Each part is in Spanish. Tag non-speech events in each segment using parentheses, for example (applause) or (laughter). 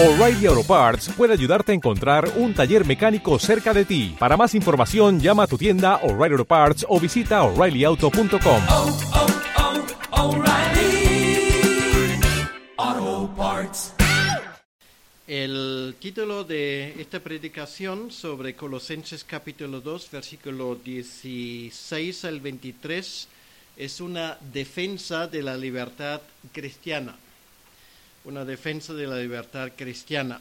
O'Reilly Auto Parts puede ayudarte a encontrar un taller mecánico cerca de ti. Para más información, llama a tu tienda O'Reilly Auto Parts o visita oreillyauto.com. oh, oh, O'Reilly Auto Parts. El título de esta predicación sobre Colosenses capítulo 2, versículo 16 al 23, es una defensa de la libertad cristiana. Una defensa de la libertad cristiana.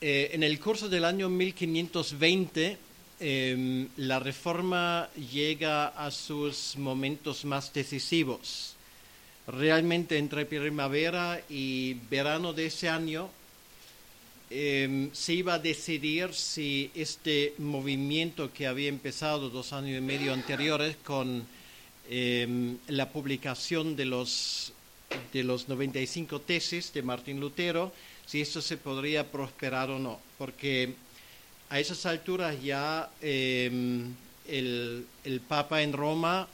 Eh, en el curso del año 1520, eh, la reforma llega a sus momentos más decisivos. Realmente entre primavera y verano de ese año eh, se iba a decidir si este movimiento que había empezado dos años y medio anteriores con eh, la publicación de los, de los 95 tesis de Martín Lutero, si esto se podría prosperar o no, porque a esas alturas ya eh, el, el Papa en Roma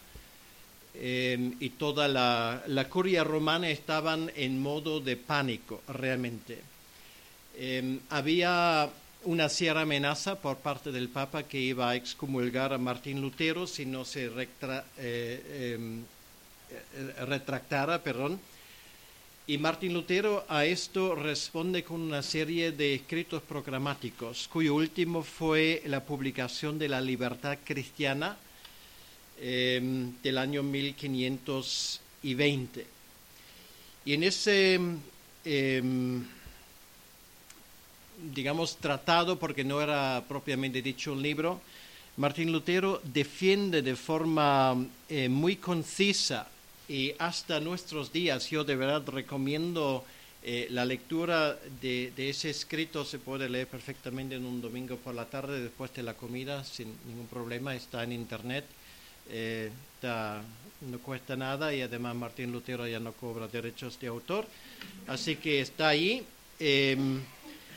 eh, y toda la, la, curia romana estaban en modo de pánico realmente. Eh, había una cierta amenaza por parte del Papa que iba a excomulgar a Martín Lutero si no se retra, eh, retractara, perdón. Y Martín Lutero a esto responde con una serie de escritos programáticos, cuyo último fue la publicación de la libertad cristiana, eh, del año 1520. Y en ese, eh, digamos, tratado, porque no era propiamente dicho un libro, Martín Lutero defiende de forma eh, muy concisa y hasta nuestros días, yo de verdad recomiendo eh, la lectura de, ese escrito, se puede leer perfectamente en un domingo por la tarde después de la comida, sin ningún problema, está en internet. Eh, no cuesta nada y además Martín Lutero ya no cobra derechos de autor, así que está ahí. Eh,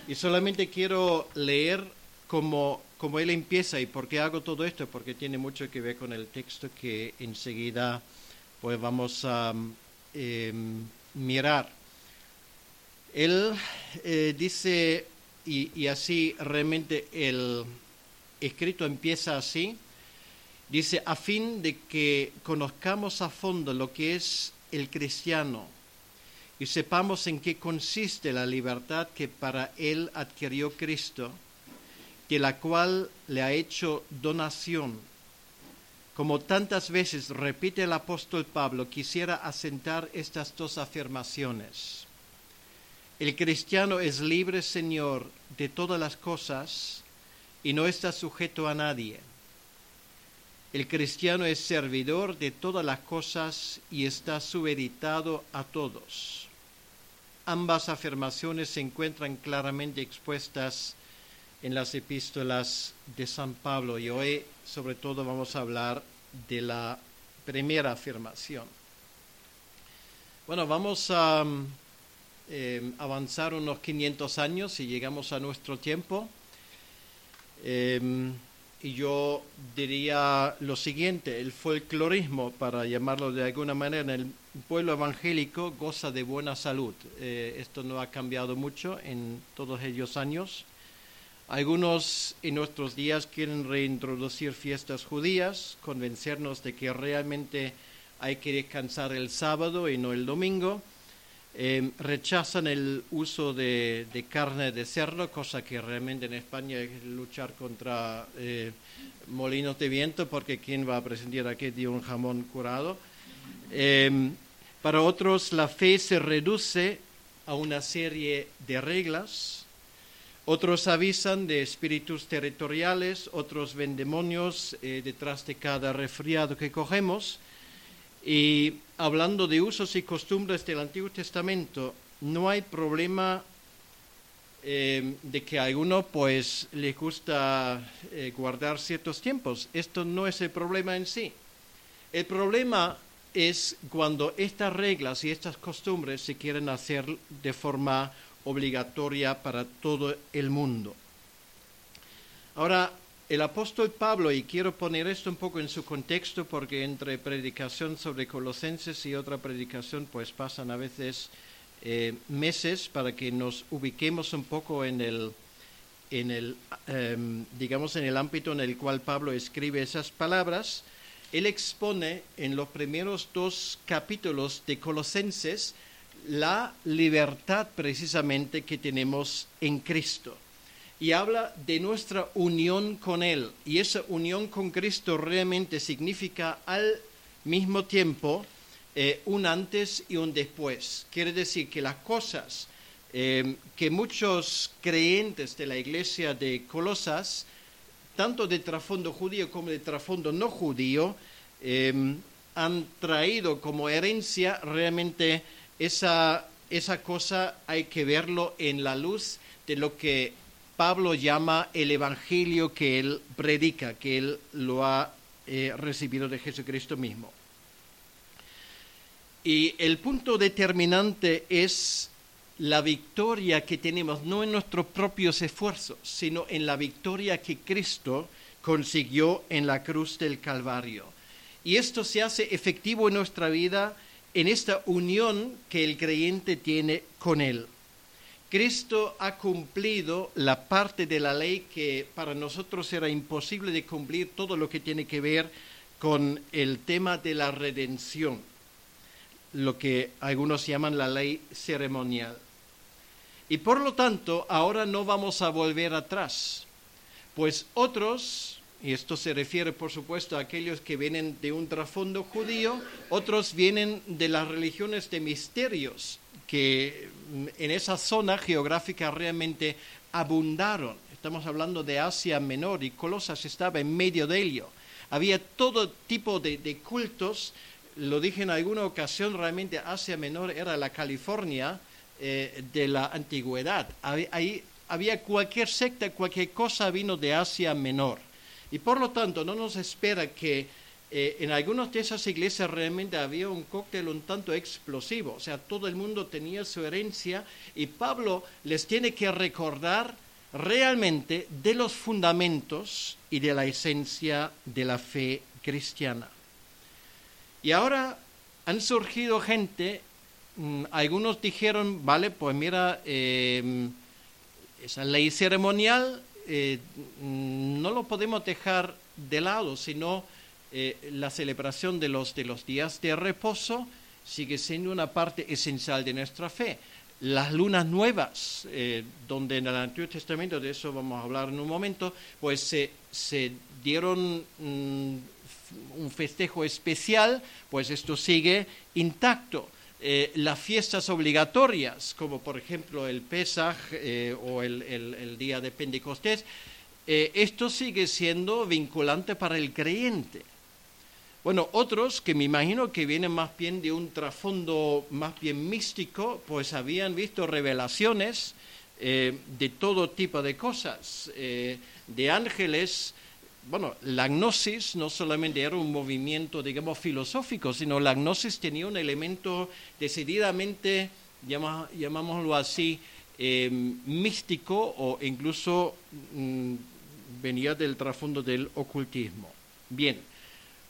y solamente quiero leer cómo, cómo él empieza y por qué hago todo esto, porque tiene mucho que ver con el texto que enseguida pues vamos a eh, mirar. Él eh, dice, y, y así realmente el escrito empieza así, Dice, a fin de que conozcamos a fondo lo que es el cristiano y sepamos en qué consiste la libertad que para él adquirió Cristo, de la cual le ha hecho donación. Como tantas veces repite el apóstol Pablo, quisiera asentar estas dos afirmaciones. El cristiano es libre, Señor, de todas las cosas y no está sujeto a nadie. El cristiano es servidor de todas las cosas y está subeditado a todos. Ambas afirmaciones se encuentran claramente expuestas en las epístolas de San Pablo y hoy sobre todo vamos a hablar de la primera afirmación. Bueno, vamos a eh, avanzar unos 500 años y llegamos a nuestro tiempo. Eh, y yo diría lo siguiente, el folclorismo, para llamarlo de alguna manera, en el pueblo evangélico goza de buena salud. Eh, esto no ha cambiado mucho en todos ellos años. Algunos en nuestros días quieren reintroducir fiestas judías, convencernos de que realmente hay que descansar el sábado y no el domingo. Eh, rechazan el uso de, carne de cerdo, cosa que realmente en España es luchar contra eh, molinos de viento, porque ¿quién va a presentar aquí de un jamón curado? Eh, para otros, la fe se reduce a una serie de reglas. Otros avisan de espíritus territoriales, otros ven demonios detrás de cada resfriado que cogemos. Y hablando de usos y costumbres del Antiguo Testamento, no hay problema eh, de que a alguno pues le gusta eh, guardar ciertos tiempos. Esto no es el problema en sí. El problema es cuando estas reglas y estas costumbres se quieren hacer de forma obligatoria para todo el mundo. Ahora, el apóstol Pablo, y quiero poner esto un poco en su contexto porque entre predicación sobre Colosenses y otra predicación pues pasan a veces eh, meses para que nos ubiquemos un poco en el, en el em, digamos, en el ámbito en el cual Pablo escribe esas palabras. Él expone en los primeros dos capítulos de Colosenses la libertad precisamente que tenemos en Cristo. Y habla de nuestra unión con Él. Y esa unión con Cristo realmente significa al mismo tiempo eh, un antes y un después. Quiere decir que las cosas eh, que muchos creyentes de la iglesia de Colosas, tanto de trasfondo judío como de trasfondo no judío, eh, han traído como herencia realmente esa, esa cosa hay que verlo en la luz de lo que Pablo llama el Evangelio que él predica, que él lo ha eh, recibido de Jesucristo mismo. Y el punto determinante es la victoria que tenemos, no en nuestros propios esfuerzos, sino en la victoria que Cristo consiguió en la cruz del Calvario. Y esto se hace efectivo en nuestra vida en esta unión que el creyente tiene con Él. Cristo ha cumplido la parte de la ley que para nosotros era imposible de cumplir todo lo que tiene que ver con el tema de la redención, lo que algunos llaman la ley ceremonial. Y por lo tanto, ahora no vamos a volver atrás, pues otros y esto se refiere por supuesto a aquellos que vienen de un trasfondo judío, otros vienen de las religiones de misterios, que mm, en esa zona geográfica realmente abundaron. Estamos hablando de Asia Menor y Colosas estaba en medio de ello. Había todo tipo de, cultos, lo dije en alguna ocasión, realmente Asia Menor era la California eh, de la antigüedad. Ahí había cualquier secta, cualquier cosa vino de Asia Menor. Y por lo tanto, no nos espera que eh, en algunas de esas iglesias realmente había un cóctel un tanto explosivo, o sea, todo el mundo tenía su herencia y Pablo les tiene que recordar realmente de los fundamentos y de la esencia de la fe cristiana. Y ahora han surgido gente, mm, algunos dijeron, vale, pues mira, em, esa ley ceremonial eh, no lo podemos dejar de lado, sino eh, la celebración de los, de los días de reposo sigue siendo una parte esencial de nuestra fe. Las lunas nuevas, eh, donde en el Antiguo Testamento, de eso vamos a hablar en un momento, pues se, se dieron mm, un festejo especial, pues esto sigue intacto. Eh, las fiestas obligatorias, como por ejemplo el Pesaj eh, o el, día de Pentecostés, eh, esto sigue siendo vinculante para el creyente. Bueno, otros que me imagino que vienen más bien de un trasfondo más bien místico, pues habían visto revelaciones de todo tipo de cosas, de ángeles bueno, la gnosis no solamente era un movimiento, digamos, filosófico, sino la gnosis tenía un elemento decididamente, llamámoslo así, em, místico o incluso mm, venía del trasfondo del ocultismo. Bien,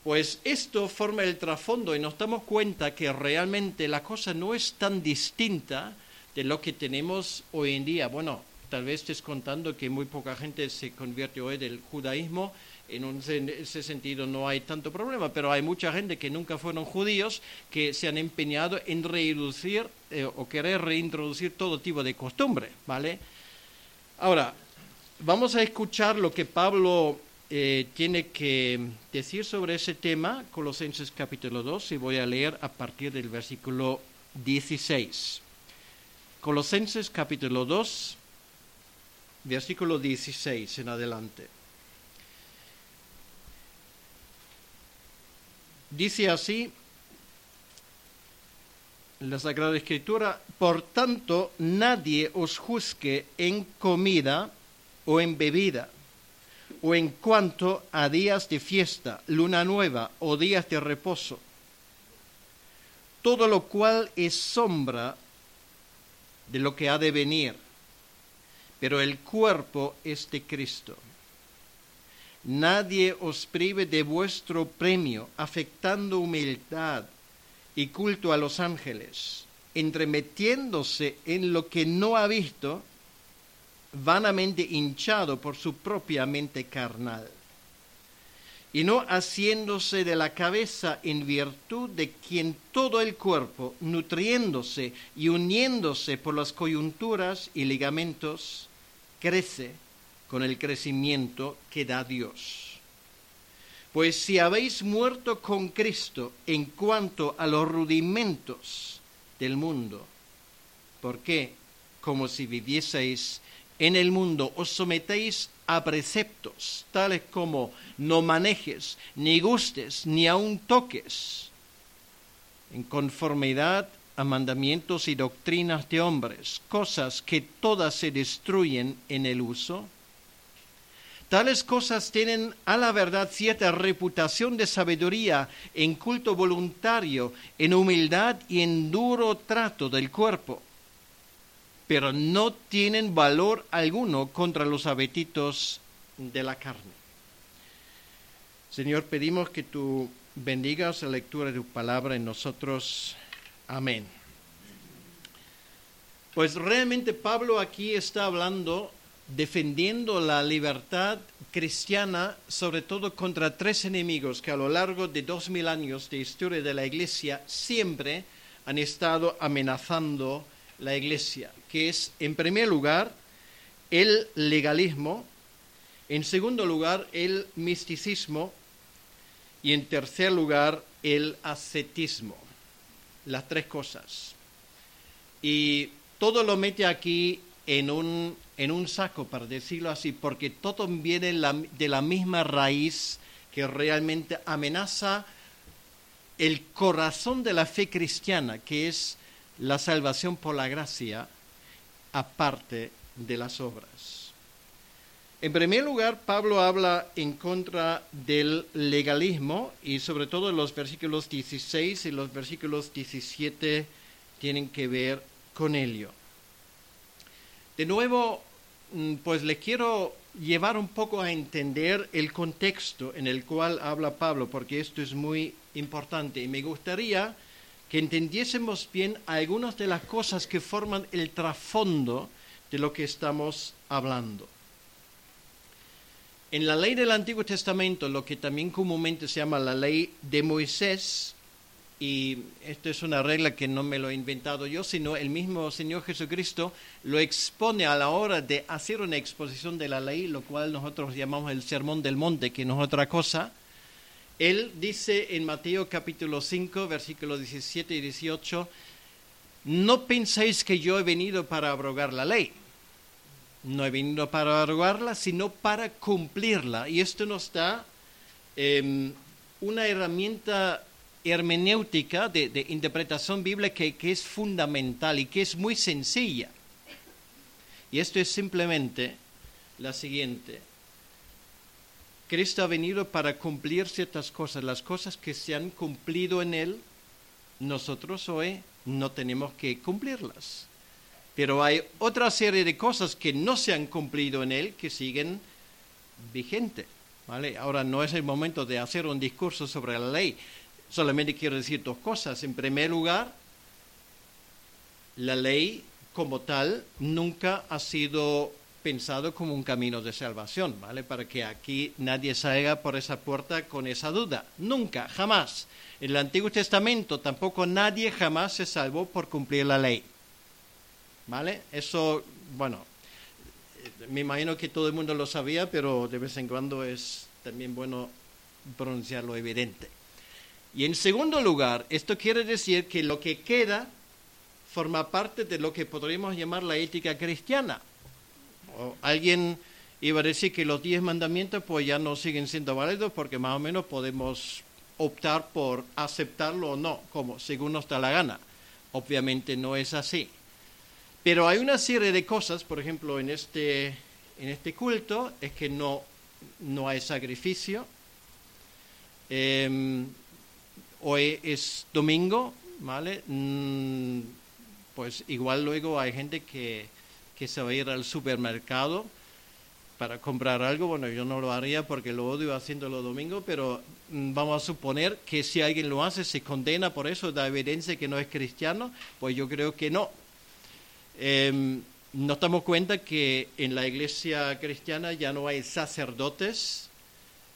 pues esto forma el trasfondo y nos damos cuenta que realmente la cosa no es tan distinta de lo que tenemos hoy en día. Bueno, tal vez estés contando que muy poca gente se convierte hoy del judaísmo, en ese sentido no hay tanto problema, pero hay mucha gente que nunca fueron judíos que se han empeñado en reintroducir eh, o querer reintroducir todo tipo de costumbre, ¿vale? Ahora, vamos a escuchar lo que Pablo eh, tiene que decir sobre ese tema, Colosenses capítulo 2, y voy a leer a partir del versículo 16. Colosenses capítulo 2, versículo 16 en adelante. Dice así la Sagrada Escritura, por tanto nadie os juzgue en comida o en bebida, o en cuanto a días de fiesta, luna nueva o días de reposo, todo lo cual es sombra de lo que ha de venir pero el cuerpo es de Cristo. Nadie os prive de vuestro premio, afectando humildad y culto a los ángeles, entremetiéndose en lo que no ha visto, vanamente hinchado por su propia mente carnal, y no haciéndose de la cabeza en virtud de quien todo el cuerpo, nutriéndose y uniéndose por las coyunturas y ligamentos, crece con el crecimiento que da Dios. Pues si habéis muerto con Cristo en cuanto a los rudimentos del mundo, ¿por qué? Como si vivieseis en el mundo, os sometéis a preceptos, tales como no manejes, ni gustes, ni aun toques, en conformidad a mandamientos y doctrinas de hombres, cosas que todas se destruyen en el uso, Tales cosas tienen a la verdad cierta reputación de sabiduría en culto voluntario, en humildad y en duro trato del cuerpo, pero no tienen valor alguno contra los apetitos de la carne. Señor, pedimos que tú bendigas la lectura de tu palabra en nosotros. Amén. Pues realmente Pablo aquí está hablando defendiendo la libertad cristiana, sobre todo contra tres enemigos que a lo largo de dos mil años de historia de la Iglesia siempre han estado amenazando la Iglesia, que es, en primer lugar, el legalismo, en segundo lugar, el misticismo y en tercer lugar, el ascetismo. Las tres cosas. Y todo lo mete aquí en un en un saco, para decirlo así, porque todo viene de la misma raíz que realmente amenaza el corazón de la fe cristiana, que es la salvación por la gracia, aparte de las obras. En primer lugar, Pablo habla en contra del legalismo y sobre todo los versículos 16 y los versículos 17 tienen que ver con ello. De nuevo, mm, pues le quiero llevar un poco a entender el contexto en el cual habla Pablo, porque esto es muy importante y me gustaría que entendiésemos bien algunas de las cosas que forman el trasfondo de lo que estamos hablando. En la ley del Antiguo Testamento, lo que también comúnmente se llama la ley de Moisés, y esto es una regla que no me lo he inventado yo, sino el mismo Señor Jesucristo lo expone a la hora de hacer una exposición de la ley, lo cual nosotros llamamos el Sermón del Monte, que no es otra cosa. Él dice en Mateo capítulo 5, versículos 17 y 18, no penséis que yo he venido para abrogar la ley. No he venido para abrogarla, sino para cumplirla. Y esto nos da em, una herramienta hermenéutica de, interpretación bíblica que, es fundamental y que es muy sencilla. Y esto es simplemente la siguiente. Cristo ha venido para cumplir ciertas cosas, las cosas que se han cumplido en Él, nosotros hoy no tenemos que cumplirlas. Pero hay otra serie de cosas que no se han cumplido en Él que siguen vigentes. ¿vale? Ahora no es el momento de hacer un discurso sobre la ley, Solamente quiero decir dos cosas. En primer lugar, la ley como tal nunca ha sido pensado como un camino de salvación, ¿vale? Para que aquí nadie salga por esa puerta con esa duda. Nunca, jamás. En el Antiguo Testamento tampoco nadie jamás se salvó por cumplir la ley. ¿Vale? Eso, bueno, me imagino que todo el mundo lo sabía, pero de vez en cuando es también bueno pronunciar lo evidente. Y en segundo lugar, esto quiere decir que lo que queda forma parte de lo que podríamos llamar la ética cristiana. Alguien iba a decir que los diez mandamientos pues ya no siguen siendo válidos porque más o menos podemos optar por aceptarlo o no, como según nos da la gana. Obviamente no es así. Pero hay una serie de cosas, por ejemplo, en este, en este culto, es que no, no hay sacrificio. Eh, hoy es domingo, ¿vale? Mm, pues igual luego hay gente que, que se va a ir al supermercado para comprar algo, bueno, yo no lo haría porque lo odio haciéndolo domingo, pero mm, vamos a suponer que si alguien lo hace, se condena por eso, da evidencia que no es cristiano, pues yo creo que no. Em, nos damos cuenta que en la iglesia cristiana ya no hay sacerdotes.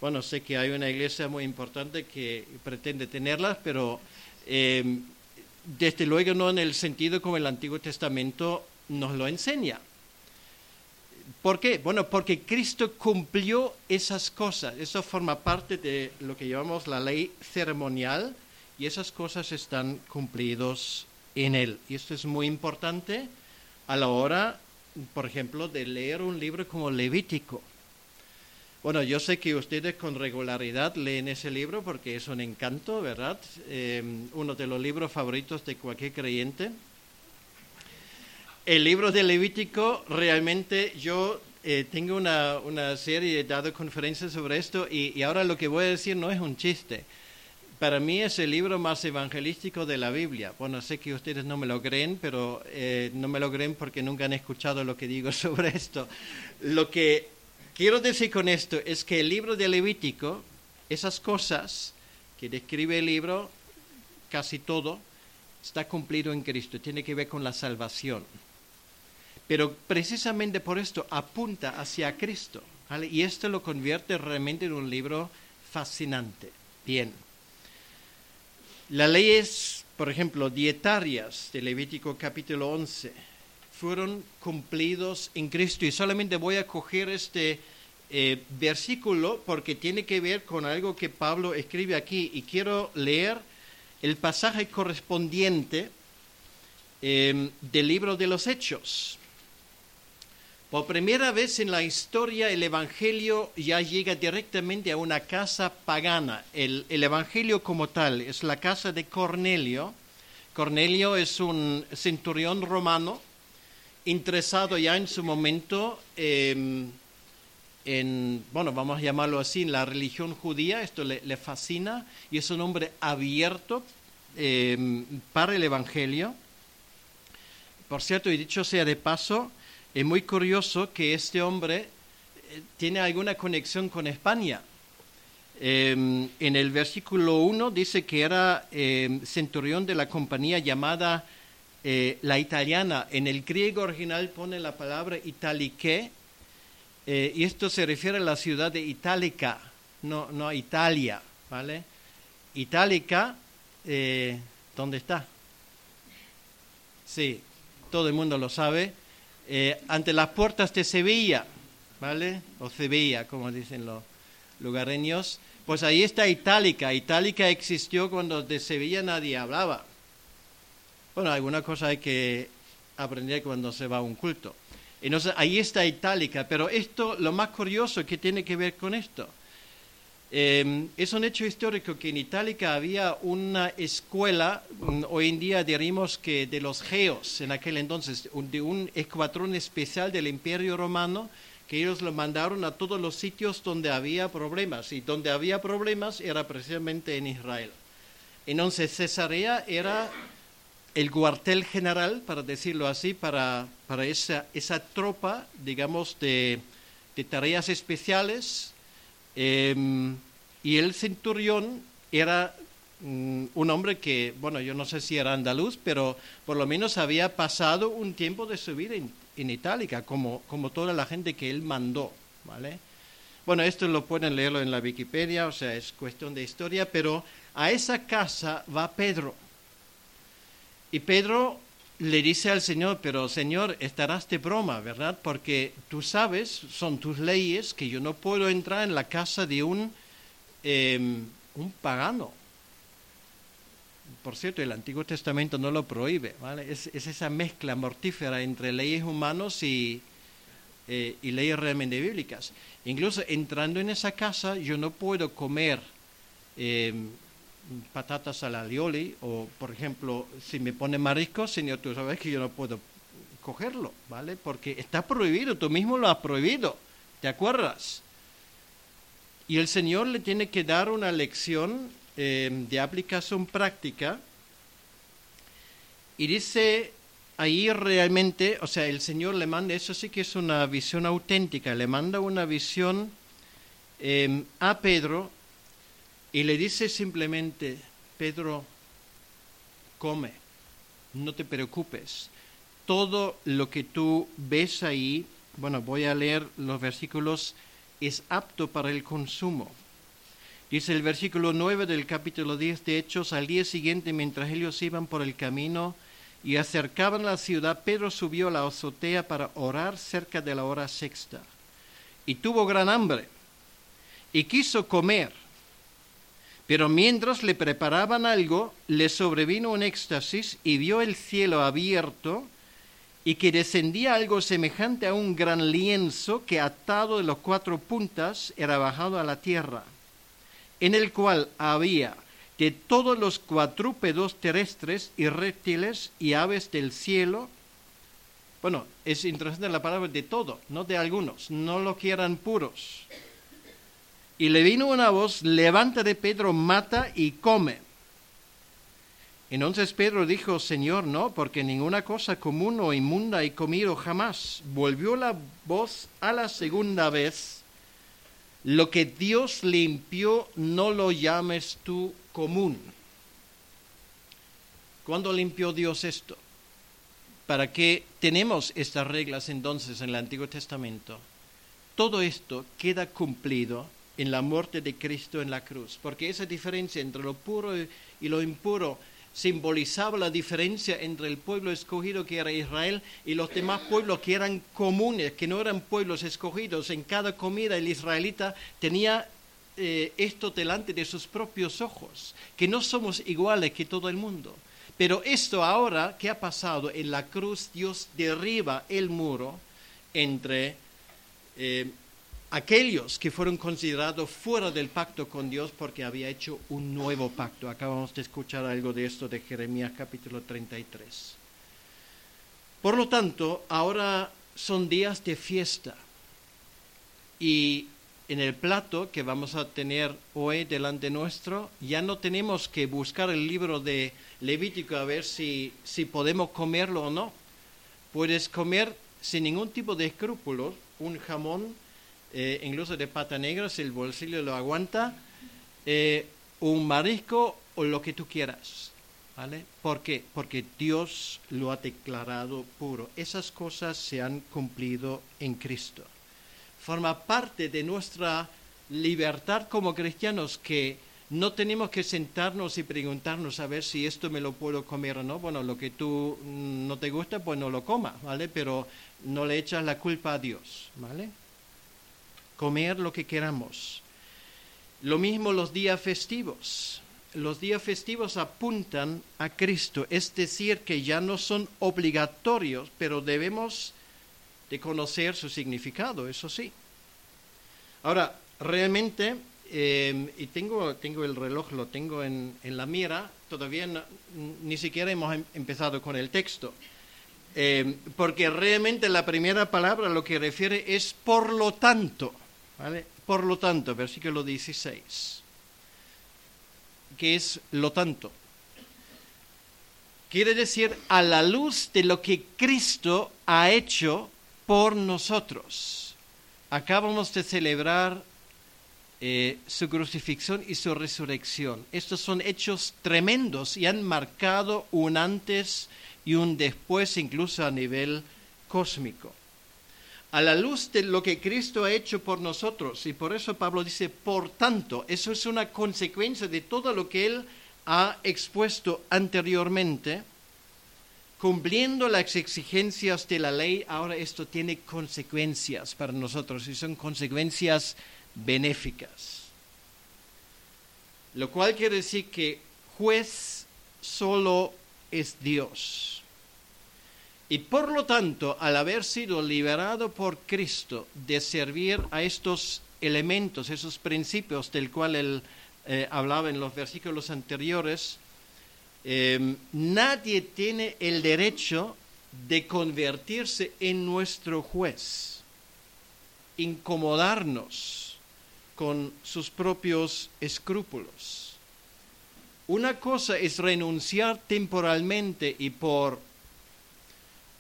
Bueno, sé que hay una iglesia muy importante que pretende tenerlas, pero em, desde luego no en el sentido como el Antiguo Testamento nos lo enseña. ¿Por qué? Bueno, porque Cristo cumplió esas cosas. Eso forma parte de lo que llamamos la ley ceremonial y esas cosas están cumplidos en Él. Y esto es muy importante a la hora, por ejemplo, de leer un libro como Levítico. Bueno, yo sé que ustedes con regularidad leen ese libro porque es un encanto, ¿verdad? Eh, uno de los libros favoritos de cualquier creyente el libro de Levítico, realmente yo eh, tengo una, una, serie, he dado conferencias sobre esto y, ahora lo que voy a decir no es un chiste. Para mí es el libro más evangelístico de la Biblia. Bueno, sé que ustedes no me lo creen, pero eh, no me lo creen porque nunca han escuchado lo que digo (laughs) sobre esto. Lo que quiero decir con esto es que el libro de Levítico, esas cosas que describe el libro, casi todo, está cumplido en Cristo, tiene que ver con la salvación. Pero precisamente por esto apunta hacia Cristo. Y esto lo convierte realmente en un libro fascinante. Bien. Las leyes, por ejemplo, dietarias de Levítico capítulo 11 fueron cumplidos en Cristo. Y solamente voy a coger este eh, versículo porque tiene que ver con algo que Pablo escribe aquí. Y quiero leer el pasaje correspondiente eh, del libro de los Hechos. Por primera vez en la historia el Evangelio ya llega directamente a una casa pagana. El, Evangelio como tal es la casa de Cornelio. Cornelio es un centurión romano interesado ya en su momento em, en, bueno, vamos a llamarlo así, en la religión judía. Esto le, fascina y es un hombre abierto em, para el Evangelio. Por cierto, y dicho sea de paso, es muy curioso que este hombre eh, tiene alguna conexión con España. Em, en el versículo 1 dice que era em, centurión de la compañía llamada eh, la italiana. En el griego original pone la palabra italique eh, y esto se refiere a la ciudad de Itálica, no, no a Italia, ¿vale? Itálica, ¿dónde está? Sí, todo el mundo lo sabe eh, ante las puertas de Sevilla, ¿vale? O Sevilla, como dicen los lugareños. Pues ahí está Itálica. Itálica existió cuando de Sevilla nadie hablaba. Bueno, alguna cosa hay que aprender cuando se va a un culto. Entonces, ahí está Itálica, pero esto, lo más curioso que tiene que ver con esto, Em, es un hecho histórico que en Itálica había una escuela, mm, hoy en día diríamos que de los geos, en aquel entonces, de un escuadrón especial del Imperio Romano, que ellos lo mandaron a todos los sitios donde había problemas, y donde había problemas era precisamente en Israel. Entonces Cesarea era el cuartel general, para decirlo así, para, para esa, esa tropa, digamos, de, de tareas especiales Em, y el centurión era mm, un hombre que, bueno, yo no sé si era andaluz, pero por lo menos había pasado un tiempo de su vida en, Itálica, como, como toda la gente que él mandó, ¿vale? Bueno, esto lo pueden leerlo en la Wikipedia, o sea, es cuestión de historia, pero a esa casa va Pedro. Y Pedro le dice al Señor, pero Señor, estarás de broma, ¿verdad? Porque tú sabes, son tus leyes, que yo no puedo entrar en la casa de un, em, un pagano. Por cierto, el Antiguo Testamento no lo prohíbe, ¿vale? Es, esa mezcla mortífera entre leyes humanas y, eh, y leyes realmente bíblicas. Incluso entrando en esa casa, yo no puedo comer em, patatas al alioli o, por ejemplo, si me pone marisco, señor, tú sabes que yo no puedo cogerlo, ¿vale? Porque está prohibido, tú mismo lo has prohibido, ¿te acuerdas? Y el Señor le tiene que dar una lección eh, de aplicación práctica y dice ahí realmente, o sea, el Señor le manda, eso sí que es una visión auténtica, le manda una visión eh, a Pedro y le dice simplemente, Pedro, come, no te preocupes. Todo lo que tú ves ahí, bueno, voy a leer los versículos, es apto para el consumo. Dice el versículo 9 del capítulo 10 de Hechos, al día siguiente, mientras ellos iban por el camino y acercaban la ciudad, Pedro subió a la azotea para orar cerca de la hora sexta. Y tuvo gran hambre y quiso comer. Pero mientras le preparaban algo, le sobrevino un éxtasis y vio el cielo abierto y que descendía algo semejante a un gran lienzo que atado de los cuatro puntas era bajado a la tierra, en el cual había de todos los cuadrúpedos terrestres y reptiles y aves del cielo. Bueno, es interesante la palabra de todo, no de algunos, no lo quieran puros. Y le vino una voz, levántate Pedro, mata y come. Entonces Pedro dijo, Señor, no, porque ninguna cosa común o inmunda he comido jamás. Volvió la voz a la segunda vez, lo que Dios limpió no lo llames tú común. ¿Cuándo limpió Dios esto? ¿Para qué tenemos estas reglas entonces en el Antiguo Testamento? Todo esto queda cumplido en la muerte de Cristo en la cruz, porque esa diferencia entre lo puro y lo impuro simbolizaba la diferencia entre el pueblo escogido que era Israel y los demás pueblos que eran comunes, que no eran pueblos escogidos. En cada comida el israelita tenía eh, esto delante de sus propios ojos, que no somos iguales que todo el mundo. Pero esto ahora, ¿qué ha pasado? En la cruz Dios derriba el muro entre eh, aquellos que fueron considerados fuera del pacto con Dios porque había hecho un nuevo pacto. Acabamos de escuchar algo de esto de Jeremías capítulo 33. Por lo tanto, ahora son días de fiesta y en el plato que vamos a tener hoy delante nuestro, ya no tenemos que buscar el libro de Levítico a ver si, si podemos comerlo o no. Puedes comer sin ningún tipo de escrúpulos un jamón eh, incluso de pata negra, si el bolsillo lo aguanta, eh, un marisco o lo que tú quieras. ¿Vale? ¿Por qué? Porque Dios lo ha declarado puro. Esas cosas se han cumplido en Cristo. Forma parte de nuestra libertad como cristianos que no tenemos que sentarnos y preguntarnos a ver si esto me lo puedo comer o no. Bueno, lo que tú no te gusta, pues no lo comas, ¿vale? Pero no le echas la culpa a Dios, ¿vale? Comer lo que queramos. Lo mismo los días festivos. Los días festivos apuntan a Cristo, es decir, que ya no son obligatorios, pero debemos de conocer su significado, eso sí. Ahora, realmente, eh, y tengo, tengo el reloj, lo tengo en, la mira, todavía ni siquiera hemos em, empezado con el texto, eh, porque realmente la primera palabra lo que refiere es por lo tanto. Por lo tanto, versículo 16, que es lo tanto. Quiere decir a la luz de lo que Cristo ha hecho por nosotros. Acabamos de celebrar eh, su crucifixión y su resurrección. Estos son hechos tremendos y han marcado un antes y un después incluso a nivel cósmico a la luz de lo que Cristo ha hecho por nosotros. Y por eso Pablo dice, por tanto, eso es una consecuencia de todo lo que él ha expuesto anteriormente. Cumpliendo las exigencias de la ley, ahora esto tiene consecuencias para nosotros y son consecuencias benéficas. Lo cual quiere decir que juez solo es Dios. Y por lo tanto, al haber sido liberado por Cristo de servir a estos elementos, esos principios del cual él eh, hablaba en los versículos anteriores, em, nadie tiene el derecho de convertirse en nuestro juez, incomodarnos con sus propios escrúpulos. Una cosa es renunciar temporalmente y por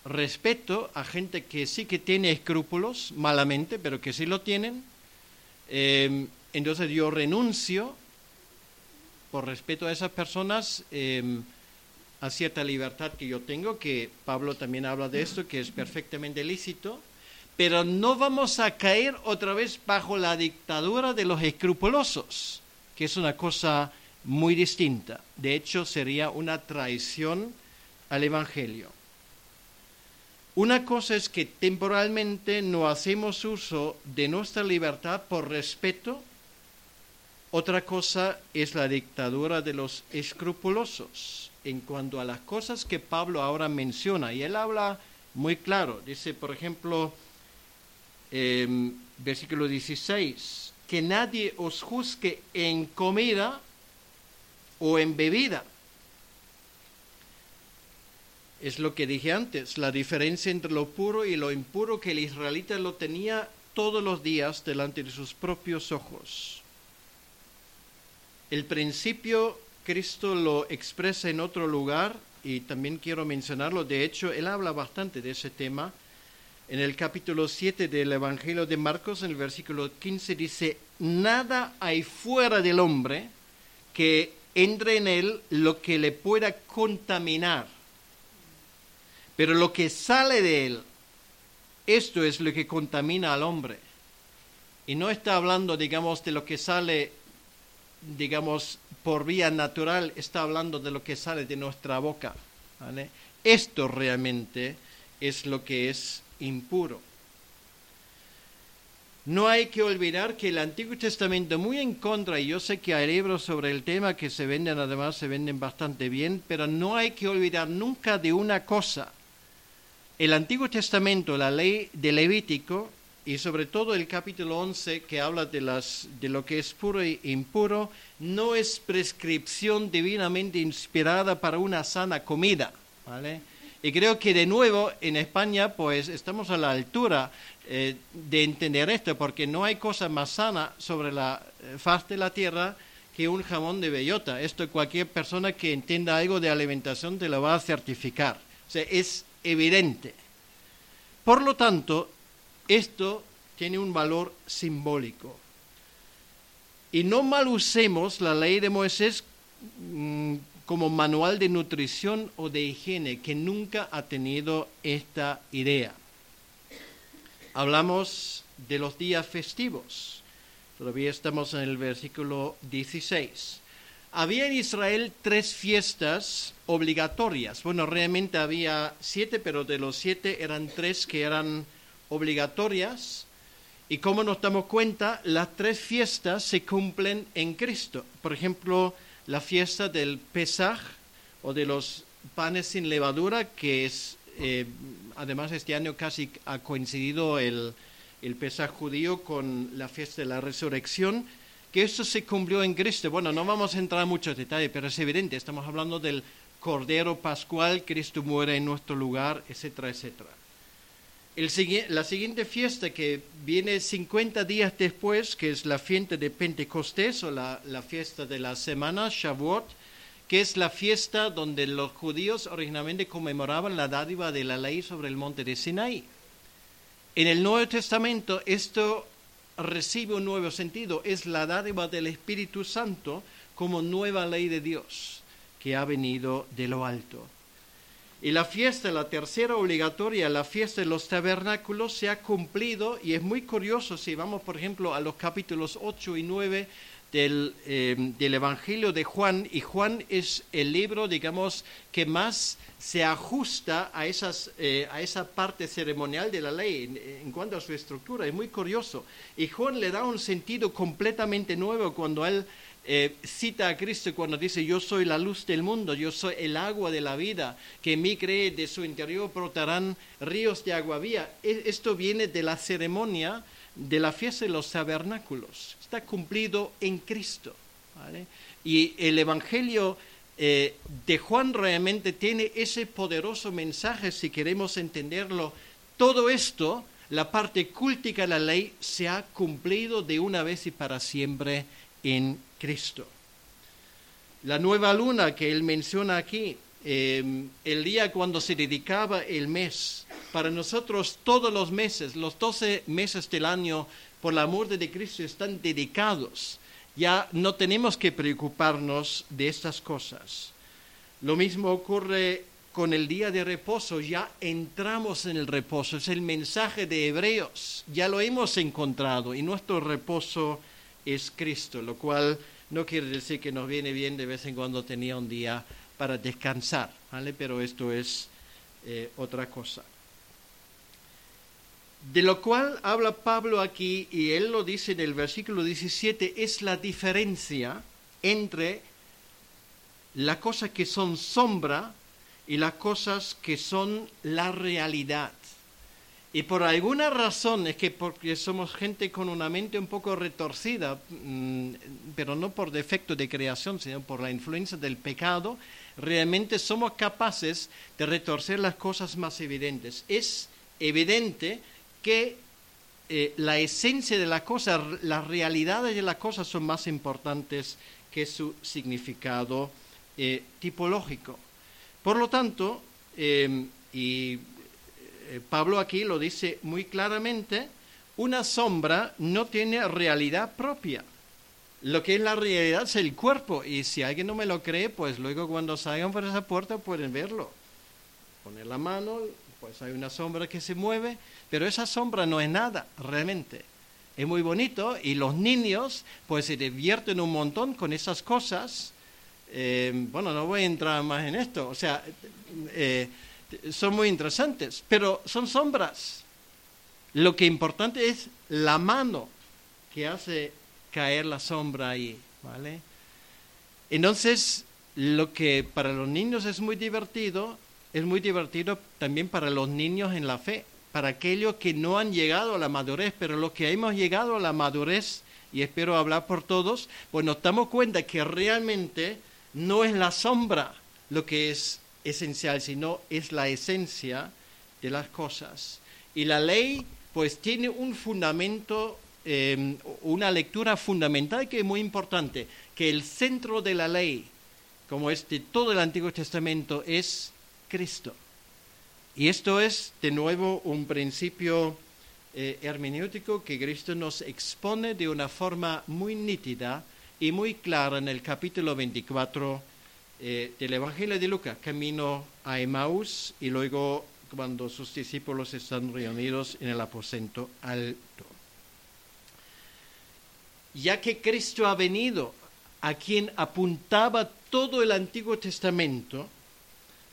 respeto a gente que sí que tiene escrúpulos, malamente, pero que sí lo tienen. Eh, entonces yo renuncio, por respeto a esas personas, eh, a cierta libertad que yo tengo, que Pablo también habla de esto, que es perfectamente lícito, pero no vamos a caer otra vez bajo la dictadura de los escrupulosos, que es una cosa muy distinta. De hecho, sería una traición al Evangelio. Una cosa es que temporalmente no hacemos uso de nuestra libertad por respeto, otra cosa es la dictadura de los escrupulosos en cuanto a las cosas que Pablo ahora menciona. Y él habla muy claro, dice, por ejemplo, eh, versículo 16, que nadie os juzgue en comida o en bebida. Es lo que dije antes, la diferencia entre lo puro y lo impuro que el israelita lo tenía todos los días delante de sus propios ojos. El principio Cristo lo expresa en otro lugar y también quiero mencionarlo. De hecho, él habla bastante de ese tema. En el capítulo 7 del Evangelio de Marcos, en el versículo 15, dice, nada hay fuera del hombre que entre en él lo que le pueda contaminar. Pero lo que sale de él, esto es lo que contamina al hombre. Y no está hablando, digamos, de lo que sale, digamos, por vía natural, está hablando de lo que sale de nuestra boca. Esto realmente es lo que es impuro. No hay que olvidar que el Antiguo Testamento, muy en contra, y yo sé que hay libros sobre el tema que se venden, además se venden bastante bien, pero no hay que olvidar nunca de una cosa. El Antiguo Testamento, la ley de Levítico, y sobre todo el capítulo 11 que habla de, lo que es puro e impuro, no es prescripción divinamente inspirada para una sana comida. ¿vale? Y creo que de nuevo en España pues estamos a la altura eh, de entender esto, porque no hay cosa más sana sobre la eh, faz de la tierra que un jamón de bellota. Esto cualquier persona que entienda algo de alimentación te lo va a certificar. O sea, es evidente. Por lo tanto, esto tiene un valor simbólico. Y no mal usemos la ley de Moisés mm, como manual de nutrición o de higiene, que nunca ha tenido esta idea. Hablamos de los días festivos. Todavía estamos en el versículo 16. Había en Israel tres fiestas obligatorias. Bueno, realmente había siete, pero de los siete eran tres que eran obligatorias. Y como nos damos cuenta, las tres fiestas se cumplen en Cristo. Por ejemplo, la fiesta del Pesaj o de los panes sin levadura, que es, eh, además este año casi ha coincidido el, el Pesaj judío con la fiesta de la resurrección, que esto se cumplió en Cristo. Bueno, no vamos a entrar en muchos detalles, pero es evidente, estamos hablando del Cordero Pascual, Cristo muere en nuestro lugar, etcétera, etcétera la siguiente fiesta que viene 50 días después, que es la fiesta de Pentecostés o la, la, fiesta de la semana, Shavuot, que es la fiesta donde los judíos originalmente conmemoraban la dádiva de la ley sobre el monte de Sinaí. En el Nuevo Testamento esto recibe un nuevo sentido, es la dádiva del Espíritu Santo como nueva ley de Dios que ha venido de lo alto. Y la fiesta, la tercera obligatoria, la fiesta de los tabernáculos, se ha cumplido y es muy curioso si vamos, por ejemplo, a los capítulos 8 y 9 del, eh, del, Evangelio de Juan, y Juan es el libro, digamos, que más se ajusta a, esas, eh, a esa parte ceremonial de la ley en, cuanto a su estructura. Es muy curioso. Y Juan le da un sentido completamente nuevo cuando él eh, cita a Cristo cuando dice, yo soy la luz del mundo, yo soy el agua de la vida, que en mí cree de su interior brotarán ríos de agua vía. E, esto viene de la ceremonia de la fiesta de los tabernáculos. Está cumplido en Cristo. Y el Evangelio eh, de Juan realmente tiene ese poderoso mensaje, si queremos entenderlo. Todo esto, la parte cúltica de la ley, se ha cumplido de una vez y para siempre en Cristo. La nueva luna que él menciona aquí eh, el día cuando se dedicaba el mes. Para nosotros todos los meses, los 12 meses del año, por la muerte de Cristo, están dedicados. Ya no tenemos que preocuparnos de estas cosas. Lo mismo ocurre con el día de reposo, ya entramos en el reposo, es el mensaje de Hebreos, ya lo hemos encontrado y nuestro reposo es Cristo, lo cual no quiere decir que nos viene bien de vez en cuando tener un día para descansar, ¿vale? Pero esto es eh, otra cosa. De lo cual habla Pablo aquí, y él lo dice en el versículo 17, es la diferencia entre las cosas que son sombra y las cosas que son la realidad. Y por alguna razón, es que porque somos gente con una mente un poco retorcida, mm, pero no por defecto de creación, sino por la influencia del pecado, realmente somos capaces de retorcer las cosas más evidentes. Es evidente que eh, la esencia de la cosa, las realidades de la cosa son más importantes que su significado eh, tipológico. Por lo tanto, em, y eh, Pablo aquí lo dice muy claramente, una sombra no tiene realidad propia. Lo que es la realidad es el cuerpo y si alguien no me lo cree, pues luego cuando salgan por esa puerta pueden verlo. Poner la mano, pues hay una sombra que se mueve, pero esa sombra no es nada realmente. Es muy bonito y los niños pues se divierten un montón con esas cosas eh, bueno, no voy a entrar más en esto, o sea, eh, son muy interesantes, pero son sombras. Lo que importante es la mano que hace caer la sombra ahí, ¿vale? Entonces, lo que para los niños es muy divertido, es muy divertido también para los niños en la fe, para aquellos que no han llegado a la madurez, pero los que hemos llegado a la madurez, y espero hablar por todos, pues nos damos cuenta que realmente no es la sombra lo que es esencial, sino es la esencia de las cosas. Y la ley, pues, tiene un fundamento, em, una lectura fundamental que es muy importante, que el centro de la ley, como es de todo el Antiguo Testamento, es Cristo. Y esto es, de nuevo, un principio eh, hermenéutico que Cristo nos expone de una forma muy nítida y muy clara en el capítulo 24 eh, del Evangelio de Lucas, camino a Emmaus y luego cuando sus discípulos están reunidos en el aposento alto. Ya que Cristo ha venido a quien apuntaba todo el Antiguo Testamento,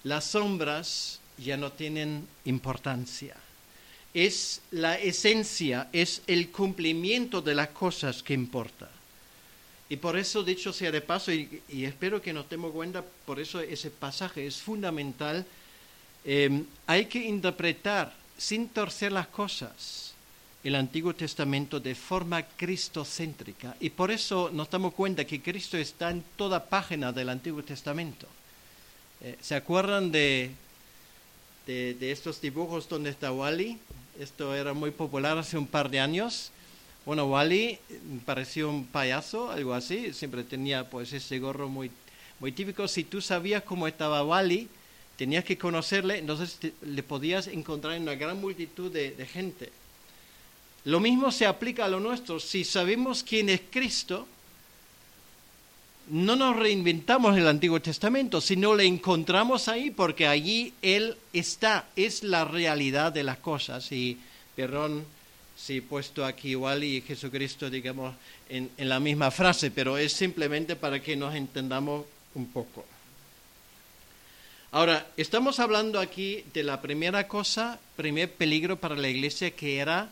las sombras ya no tienen importancia. Es la esencia, es el cumplimiento de las cosas que importa. Y por eso, dicho sea de paso, y, espero que nos demos cuenta, por eso ese pasaje es fundamental, em, hay que interpretar sin torcer las cosas el Antiguo Testamento de forma cristocéntrica. Y por eso nos damos cuenta que Cristo está en toda página del Antiguo Testamento. Eh, ¿Se acuerdan de, de, estos dibujos donde está Wally? Esto era muy popular hace un par de años. Bueno, Wally parecía un payaso, algo así, siempre tenía pues ese gorro muy, muy típico. Si tú sabías cómo estaba Wally, tenías que conocerle, entonces le podías encontrar en una gran multitud de gente. Lo mismo se aplica a lo nuestro. Si sabemos quién es Cristo, no nos reinventamos el Antiguo Testamento, sino le encontramos ahí porque allí Él está, es la realidad de las cosas. Y, perdón, si puesto aquí igual y Jesucristo, digamos, en, en la misma frase, pero es simplemente para que nos entendamos un poco. Ahora, estamos hablando aquí de la primera cosa, primer peligro para la iglesia, que era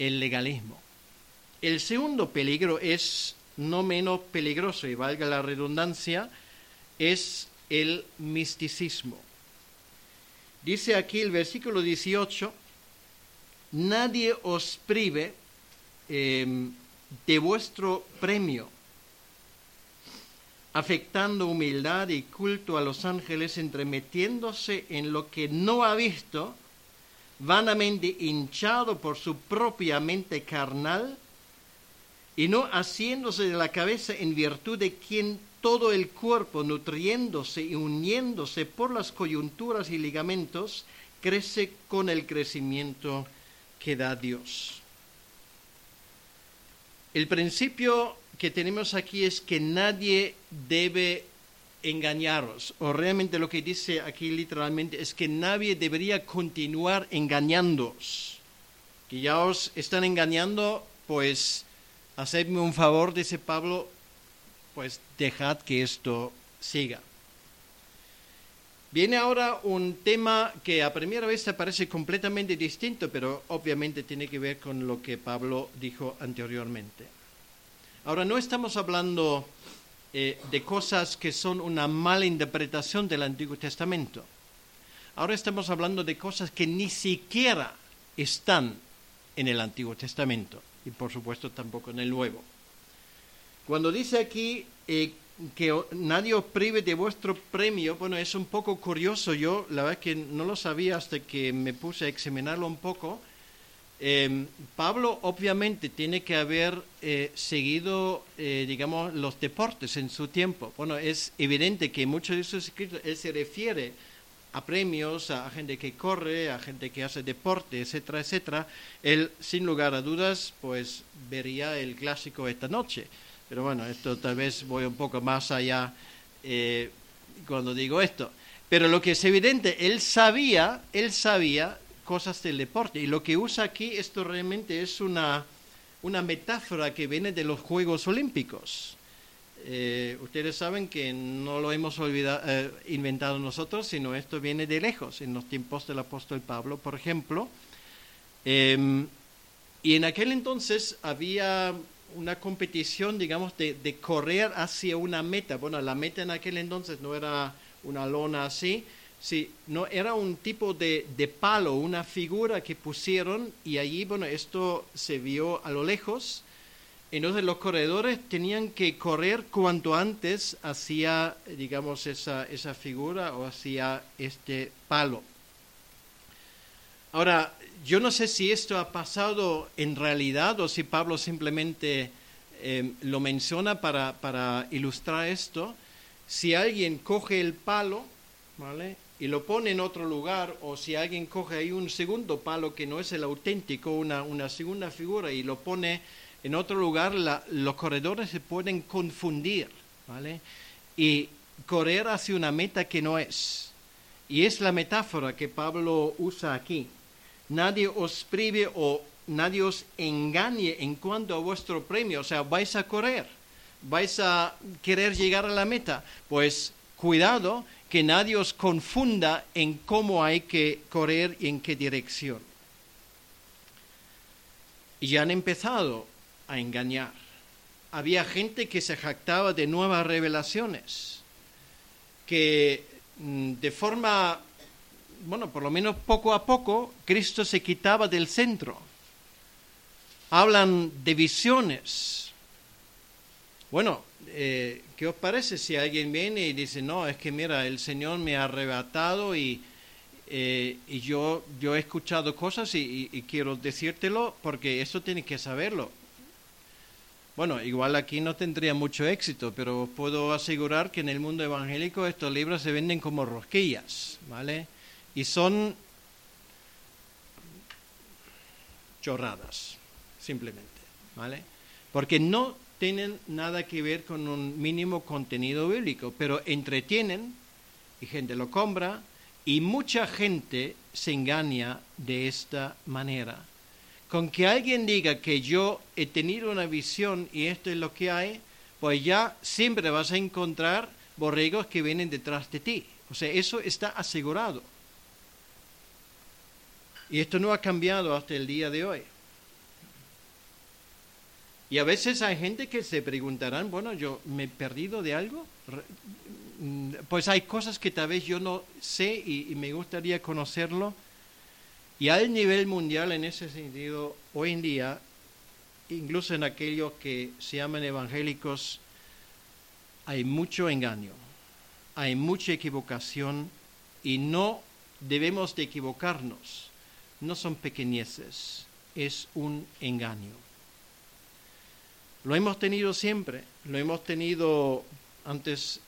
el legalismo. El segundo peligro es no menos peligroso, y valga la redundancia, es el misticismo. Dice aquí el versículo 18, nadie os prive em, de vuestro premio, afectando humildad y culto a los ángeles, entremetiéndose en lo que no ha visto, vanamente hinchado por su propia mente carnal, y no haciéndose de la cabeza en virtud de quien todo el cuerpo, nutriéndose y uniéndose por las coyunturas y ligamentos, crece con el crecimiento que da Dios. El principio que tenemos aquí es que nadie debe engañaros, o realmente lo que dice aquí literalmente es que nadie debería continuar engañándoos. Que ya os están engañando, pues hacedme un favor, dice Pablo, pues dejad que esto siga. Viene ahora un tema que a primera vista parece completamente distinto, pero obviamente tiene que ver con lo que Pablo dijo anteriormente. Ahora, no estamos hablando eh, de cosas que son una mala interpretación del Antiguo Testamento. Ahora estamos hablando de cosas que ni siquiera están en el Antiguo Testamento y por supuesto tampoco en el Nuevo. Cuando dice aquí eh, que nadie os prive de vuestro premio, bueno, es un poco curioso, yo la verdad que no lo sabía hasta que me puse a examinarlo un poco. Em, Pablo obviamente tiene que haber eh, seguido, eh, digamos, los deportes en su tiempo. Bueno, es evidente que muchos de sus escritos él se refiere a premios, a, gente que corre, a gente que hace deporte, etcétera, etcétera. Él, sin lugar a dudas, pues vería el clásico esta noche. Pero bueno, esto tal vez voy un poco más allá eh, cuando digo esto. Pero lo que es evidente, él sabía, él sabía cosas del deporte. Y lo que usa aquí, esto realmente es una, una metáfora que viene de los Juegos Olímpicos. Eh, ustedes saben que no lo hemos olvidado, eh, inventado nosotros, sino esto viene de lejos, en los tiempos del apóstol Pablo, por ejemplo. Em, y en aquel entonces había una competición, digamos, de, de, correr hacia una meta. Bueno, la meta en aquel entonces no era una lona así, sí, no, era un tipo de, de, palo, una figura que pusieron y allí, bueno, esto se vio a lo lejos. Entonces los corredores tenían que correr cuanto antes hacia, digamos, esa, esa figura o hacia este palo. Ahora, yo no sé si esto ha pasado en realidad o si Pablo simplemente eh, lo menciona para, para, ilustrar esto. Si alguien coge el palo, ¿vale? Y lo pone en otro lugar, o si alguien coge ahí un segundo palo que no es el auténtico, una, una segunda figura, y lo pone en otro lugar, la, los corredores se pueden confundir, ¿vale? Y correr hacia una meta que no es. Y es la metáfora que Pablo usa aquí nadie os prive o nadie os engañe en cuanto a vuestro premio. O sea, vais a correr, vais a querer llegar a la meta. Pues cuidado que nadie os confunda en cómo hay que correr y en qué dirección. Y ya han empezado a engañar. Había gente que se jactaba de nuevas revelaciones, que mm, de forma bueno, por lo menos poco a poco, Cristo se quitaba del centro. Hablan de visiones. Bueno, eh, ¿qué os parece si alguien viene y dice, no, es que mira, el Señor me ha arrebatado y, eh, y yo, yo he escuchado cosas y, y, quiero decírtelo porque eso tiene que saberlo? Bueno, igual aquí no tendría mucho éxito, pero puedo asegurar que en el mundo evangélico estos libros se venden como rosquillas, ¿vale? y son chorradas, simplemente, ¿vale? Porque no tienen nada que ver con un mínimo contenido bíblico, pero entretienen y gente lo compra y mucha gente se engaña de esta manera. Con que alguien diga que yo he tenido una visión y esto es lo que hay, pues ya siempre vas a encontrar borregos que vienen detrás de ti. O sea, eso está asegurado. Y esto no ha cambiado hasta el día de hoy. Y a veces hay gente que se preguntarán, bueno, yo me he perdido de algo. Mm, pues hay cosas que tal vez yo no sé y, me gustaría conocerlo. Y al nivel mundial, en ese sentido, hoy en día, incluso en aquellos que se llaman evangélicos, hay mucho engaño, hay mucha equivocación y no debemos de equivocarnos no son pequeñeces, es un engaño. Lo hemos tenido siempre, lo hemos tenido Antes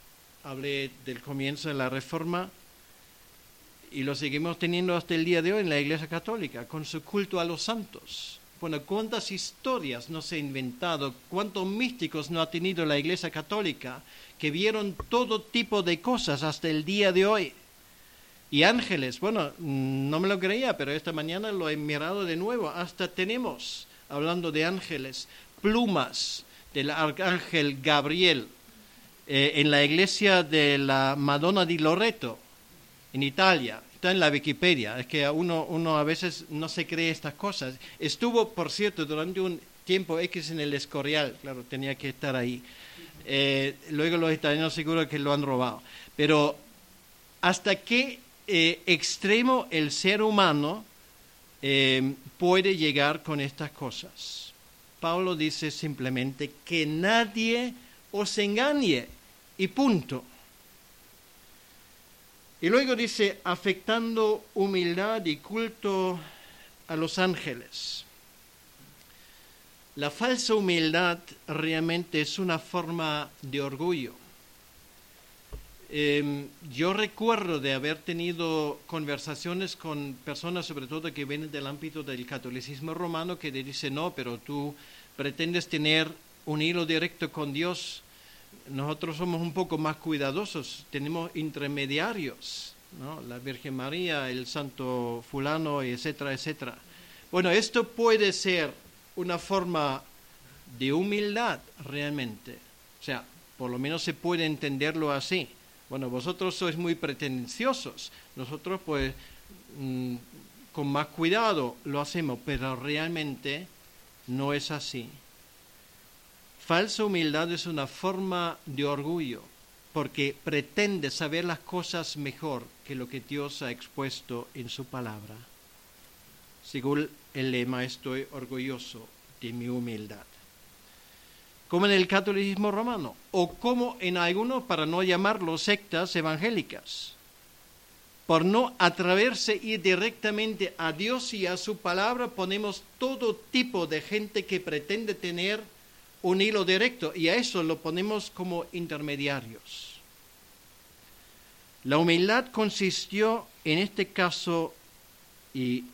hablé del comienzo de la Reforma y lo seguimos teniendo hasta el día de hoy en la Iglesia Católica, con su culto a los santos. Bueno, cuántas historias no se ha inventado, cuántos místicos no ha tenido la Iglesia Católica que vieron todo tipo de cosas hasta el día de hoy. Y ángeles, bueno, no me lo creía, pero esta mañana lo he mirado de nuevo. Hasta tenemos, hablando de ángeles, plumas del arcángel Gabriel eh, en la iglesia de la Madonna di Loreto, en Italia. Está en la Wikipedia. Es que uno, uno a veces no se cree estas cosas. Estuvo, por cierto, durante un tiempo X en el Escorial. Claro, tenía que estar ahí. Eh, luego los italianos seguro que lo han robado. Pero hasta qué eh, extremo el ser humano puede llegar con estas cosas. Pablo dice simplemente que nadie os engañe y punto. Y luego dice, afectando humildad y culto a los ángeles. La falsa humildad realmente es una forma de orgullo. Eh, yo recuerdo de haber tenido conversaciones con personas, sobre todo que vienen del ámbito del catolicismo romano, que dicen, no, pero tú pretendes tener un hilo directo con Dios. Nosotros somos un poco más cuidadosos, tenemos intermediarios, la Virgen María, el Santo Fulano, etcétera, etcétera. Bueno, esto puede ser una forma de humildad realmente. O sea, por lo menos se puede entenderlo así. Bueno, vosotros sois muy pretenciosos, nosotros pues mm, con más cuidado lo hacemos, pero realmente no es así. Falsa humildad es una forma de orgullo, porque pretende saber las cosas mejor que lo que Dios ha expuesto en su palabra. Según el lema, estoy orgulloso de mi humildad como en el catolicismo romano, o como en algunos, para no llamarlo sectas evangélicas, por no atreverse ir directamente a Dios y a su palabra, ponemos todo tipo de gente que pretende tener un hilo directo y a eso lo ponemos como intermediarios. La humildad consistió en este caso, y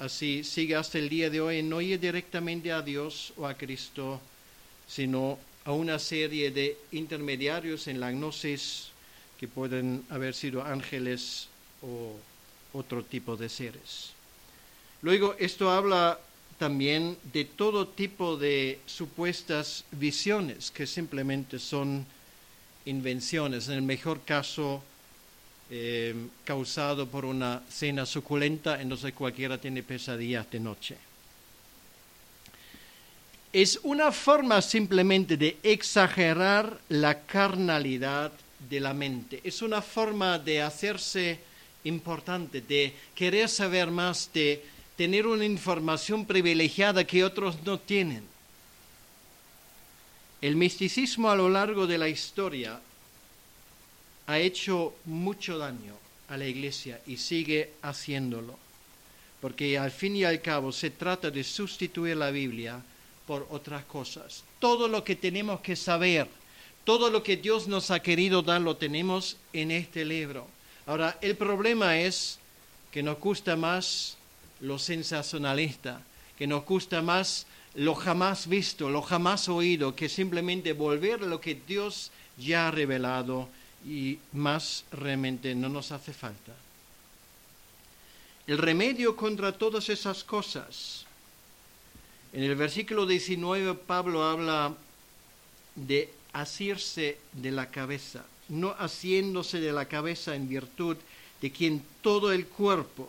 así sigue hasta el día de hoy, en no ir directamente a Dios o a Cristo, sino a una serie de intermediarios en la gnosis que pueden haber sido ángeles o otro tipo de seres. Luego, esto habla también de todo tipo de supuestas visiones que simplemente son invenciones, en el mejor caso eh, causado por una cena suculenta, entonces cualquiera tiene pesadillas de noche es una forma simplemente de exagerar la carnalidad de la mente. Es una forma de hacerse importante, de querer saber más, de tener una información privilegiada que otros no tienen. El misticismo a lo largo de la historia ha hecho mucho daño a la iglesia y sigue haciéndolo, porque al fin y al cabo se trata de sustituir la Biblia por otras cosas. Todo lo que tenemos que saber, todo lo que Dios nos ha querido dar, lo tenemos en este libro. Ahora, el problema es que nos gusta más lo sensacionalista, que nos gusta más lo jamás visto, lo jamás oído, que simplemente volver lo que Dios ya ha revelado y más realmente no nos hace falta. El remedio contra todas esas cosas en el versículo 19 Pablo habla de asirse de la cabeza, no haciéndose de la cabeza en virtud de quien todo el cuerpo,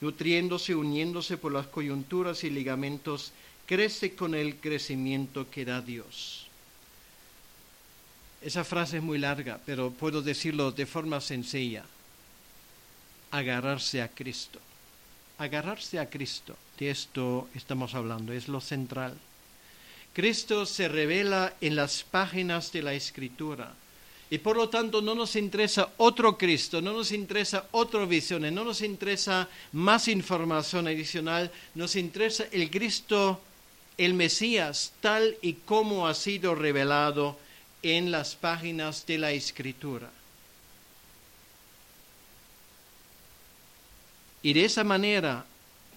nutriéndose, uniéndose por las coyunturas y ligamentos, crece con el crecimiento que da Dios. Esa frase es muy larga, pero puedo decirlo de forma sencilla. Agarrarse a Cristo agarrarse a Cristo. De esto estamos hablando, es lo central. Cristo se revela en las páginas de la Escritura. Y por lo tanto no nos interesa otro Cristo, no nos interesa otra visión, no nos interesa más información adicional, nos interesa el Cristo, el Mesías, tal y como ha sido revelado en las páginas de la escritura. Y de esa manera,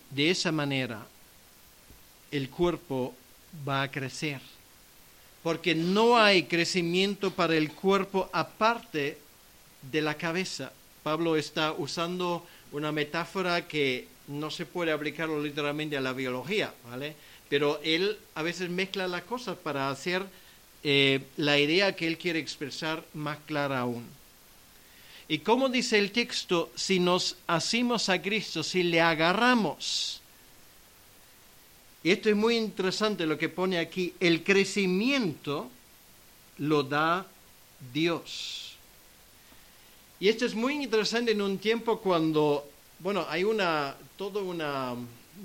de esa manera, el cuerpo va a crecer. Porque no hay crecimiento para el cuerpo aparte de la cabeza. Pablo está usando una metáfora que no se puede aplicarlo literalmente a la biología, ¿vale? Pero él a veces mezcla las cosas para hacer eh, la idea que él quiere expresar más clara aún. Y como dice el texto, si nos hacemos a Cristo, si le agarramos, y esto es muy interesante lo que pone aquí, el crecimiento lo da Dios. Y esto es muy interesante en un tiempo cuando, bueno, hay una, toda una,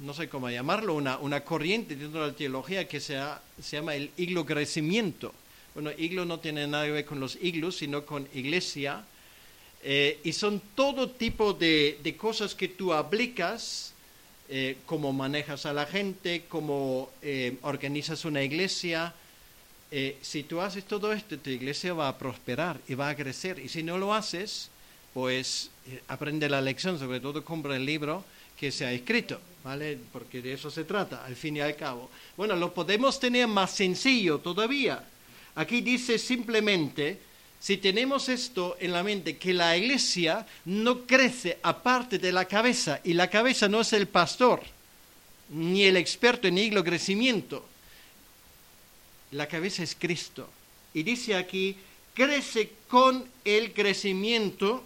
no sé cómo llamarlo, una, una corriente dentro de la teología que se, llama el iglo crecimiento. Bueno, iglo no tiene nada que ver con los iglos, sino con iglesia. Eh, y son todo tipo de, de cosas que tú aplicas eh, cómo manejas a la gente, cómo eh, organizas una iglesia. Eh, si tú haces todo esto, tu iglesia va a prosperar y va a crecer. Y si no lo haces, pues aprende la lección, sobre todo compra el libro que se ha escrito, ¿vale? Porque de eso se trata, al fin y al cabo. Bueno, lo podemos tener más sencillo todavía. Aquí dice simplemente si tenemos esto en la mente, que la iglesia no crece aparte de la cabeza, y la cabeza no es el pastor, ni el experto en hilo crecimiento, la cabeza es Cristo. Y dice aquí, crece con el crecimiento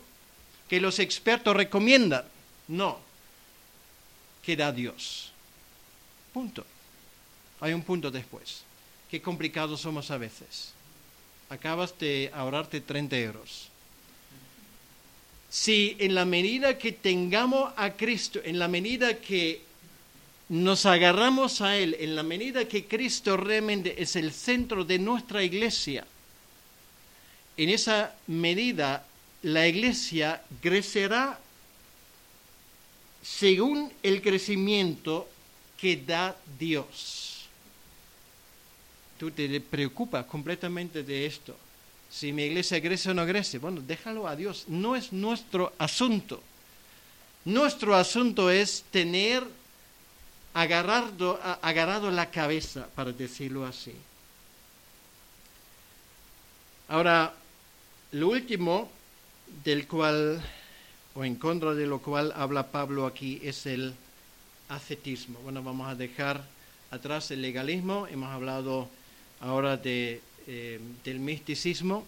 que los expertos recomiendan. No, que da Dios. Punto. Hay un punto después. Qué complicados somos a veces acabas de ahorrarte 30 euros. Si en la medida que tengamos a Cristo, en la medida que nos agarramos a Él, en la medida que Cristo realmente es el centro de nuestra iglesia, en esa medida la iglesia crecerá según el crecimiento que da Dios tú te preocupas completamente de esto. Si mi iglesia crece o no crece, bueno, déjalo a Dios. No es nuestro asunto. Nuestro asunto es tener agarrado, agarrado la cabeza, para decirlo así. Ahora, lo último del cual, o en contra de lo cual habla Pablo aquí, es el ascetismo. Bueno, vamos a dejar atrás el legalismo, hemos hablado ahora de, eh, del misticismo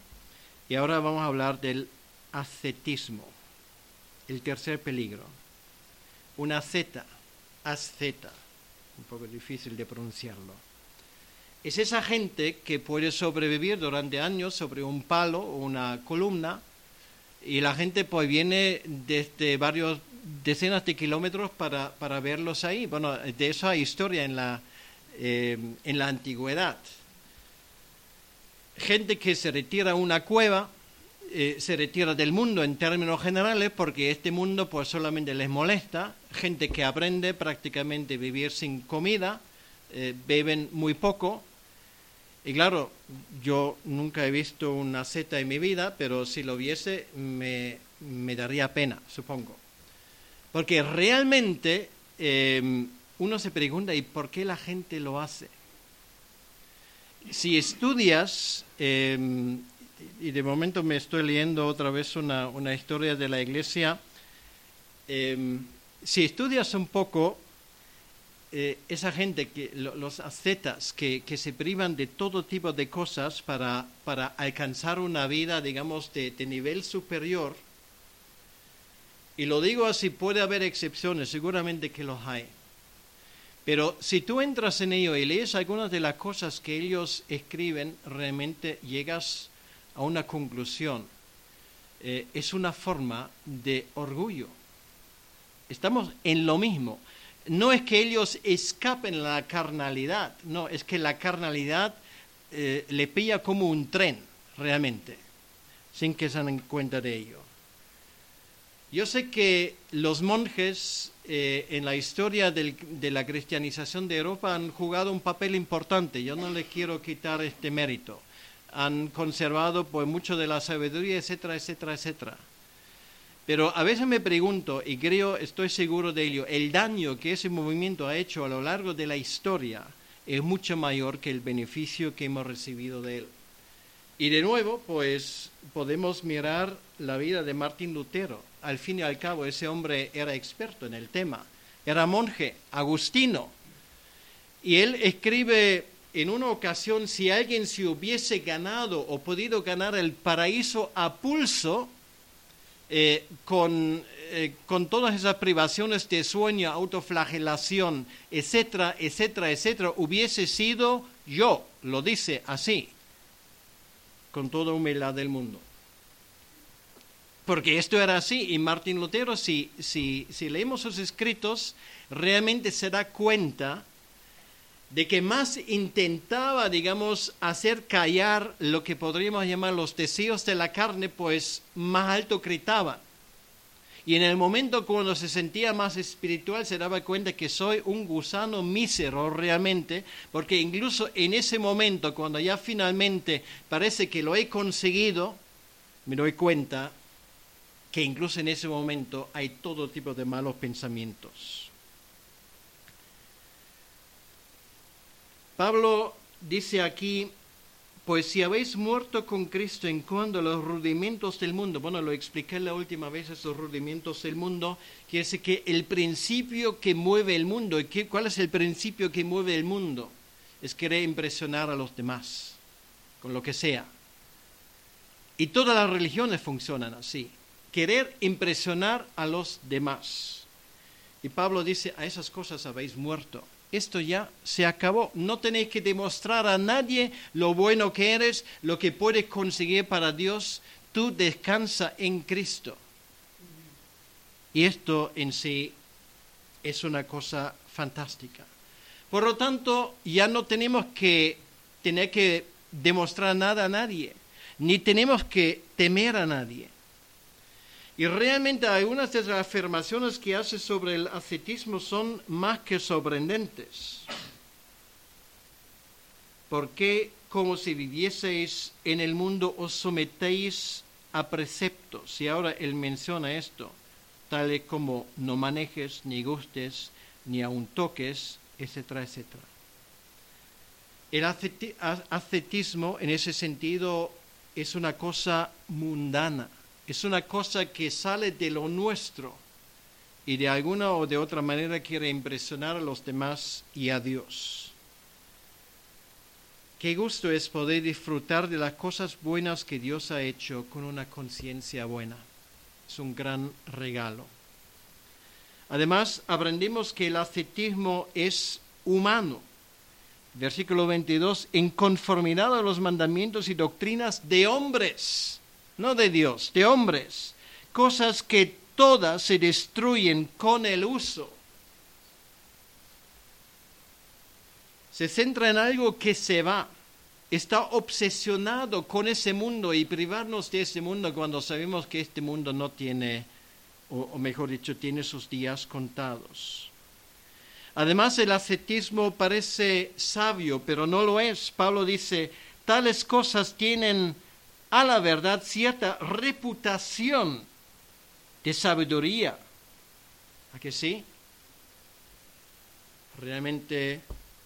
y ahora vamos a hablar del ascetismo, el tercer peligro. Una zeta, asceta, un poco difícil de pronunciarlo. Es esa gente que puede sobrevivir durante años sobre un palo o una columna y la gente pues viene desde varios decenas de kilómetros para, para verlos ahí. Bueno, de eso hay historia en la, eh, en la antigüedad gente que se retira a una cueva, eh, se retira del mundo en términos generales porque este mundo pues solamente les molesta, gente que aprende prácticamente vivir sin comida, eh, beben muy poco, y claro, yo nunca he visto una seta en mi vida, pero si lo viese me, daría pena, supongo. Porque realmente eh, uno se pregunta, ¿y por qué la gente lo hace? Si estudias, em, y de momento me estoy leyendo otra vez una, historia de la iglesia, em, si estudias un poco eh, esa gente, que, los ascetas, que, que, se privan de todo tipo de cosas para, para alcanzar una vida, digamos, de, de nivel superior, y lo digo así, puede haber excepciones, seguramente que los hay. Pero si tú entras en ello y lees algunas de las cosas que ellos escriben, realmente llegas a una conclusión. Eh, es una forma de orgullo. Estamos en lo mismo. No es que ellos escapen la carnalidad, no, es que la carnalidad eh, le pilla como un tren, realmente, sin que se den cuenta de ello. Yo sé que los monjes eh, en la historia de la cristianización de Europa han jugado un papel importante. Yo no les quiero quitar este mérito. han conservado pues mucho de la sabiduría, etcétera, etcétera, etcétera. Pero a veces me pregunto, y creo, estoy seguro de ello, el daño que ese movimiento ha hecho a lo largo de la historia es mucho mayor que el beneficio que hemos recibido de él. Y de nuevo, pues podemos mirar la vida de Martín Lutero. Al fin y al cabo, ese hombre era experto en el tema. Era monje, agustino. Y él escribe en una ocasión, si alguien se hubiese ganado o podido ganar el paraíso a pulso, eh, con, eh, con todas esas privaciones de sueño, autoflagelación, etcétera, etcétera, etcétera, hubiese sido yo, lo dice así, con toda humildad del mundo. Porque esto era así, y Martín Lutero, si, si, si leemos sus escritos, realmente se da cuenta de que más intentaba, digamos, hacer callar lo que podríamos llamar los deseos de la carne, pues más alto gritaba. Y en el momento cuando se sentía más espiritual se daba cuenta que soy un gusano mísero realmente, porque incluso en ese momento, cuando ya finalmente parece que lo he conseguido, me doy cuenta que incluso en ese momento hay todo tipo de malos pensamientos. Pablo dice aquí, pues si habéis muerto con Cristo en cuanto a los rudimentos del mundo, bueno, lo expliqué la última vez, esos rudimentos del mundo, que es que el principio que mueve el mundo, ¿y qué, cuál es el principio que mueve el mundo? Es querer impresionar a los demás, con lo que sea. Y todas las religiones funcionan así, querer impresionar a los demás. Y Pablo dice, a esas cosas habéis muerto esto ya se acabó. No tenéis que demostrar a nadie lo bueno que eres, lo que puedes conseguir para Dios. Tú descansa en Cristo. Y esto en sí es una cosa fantástica. Por lo tanto, ya no tenemos que tener que demostrar nada a nadie, ni tenemos que temer a nadie. Y realmente algunas de las afirmaciones que hace sobre el ascetismo son más que sorprendentes. Porque como si vivieseis en el mundo os sometéis a preceptos? Y ahora él menciona esto, tales como no manejes, ni gustes, ni aun toques, etcétera, etcétera. El ascetismo en ese sentido es una cosa mundana es una cosa que sale de lo nuestro y de alguna o de otra manera quiere impresionar a los demás y a Dios. Qué gusto es poder disfrutar de las cosas buenas que Dios ha hecho con una conciencia buena. Es un gran regalo. Además, aprendimos que el ascetismo es humano. Versículo 22, en conformidad a los mandamientos y doctrinas de hombres no de Dios, de hombres, cosas que todas se destruyen con el uso. Se centra en algo que se va, está obsesionado con ese mundo y privarnos de ese mundo cuando sabemos que este mundo no tiene, o, mejor dicho, tiene sus días contados. Además, el ascetismo parece sabio, pero no lo es. Pablo dice, tales cosas tienen a la verdad cierta reputación de sabiduría. ¿A que sí? Realmente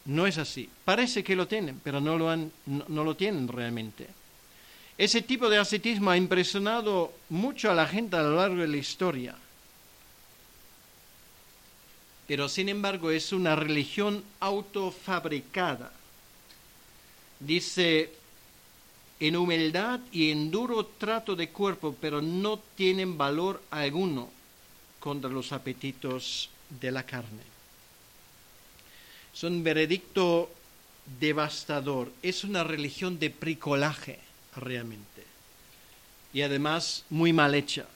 no es así. Parece que lo tienen, pero no lo, han, no, lo tienen realmente. Ese tipo de ascetismo ha impresionado mucho a la gente a lo largo de la historia. Pero sin embargo es una religión autofabricada. Dice en humildad y en duro trato de cuerpo, pero no tienen valor alguno contra los apetitos de la carne. Es un veredicto devastador, es una religión de bricolaje realmente, y además muy mal hecha.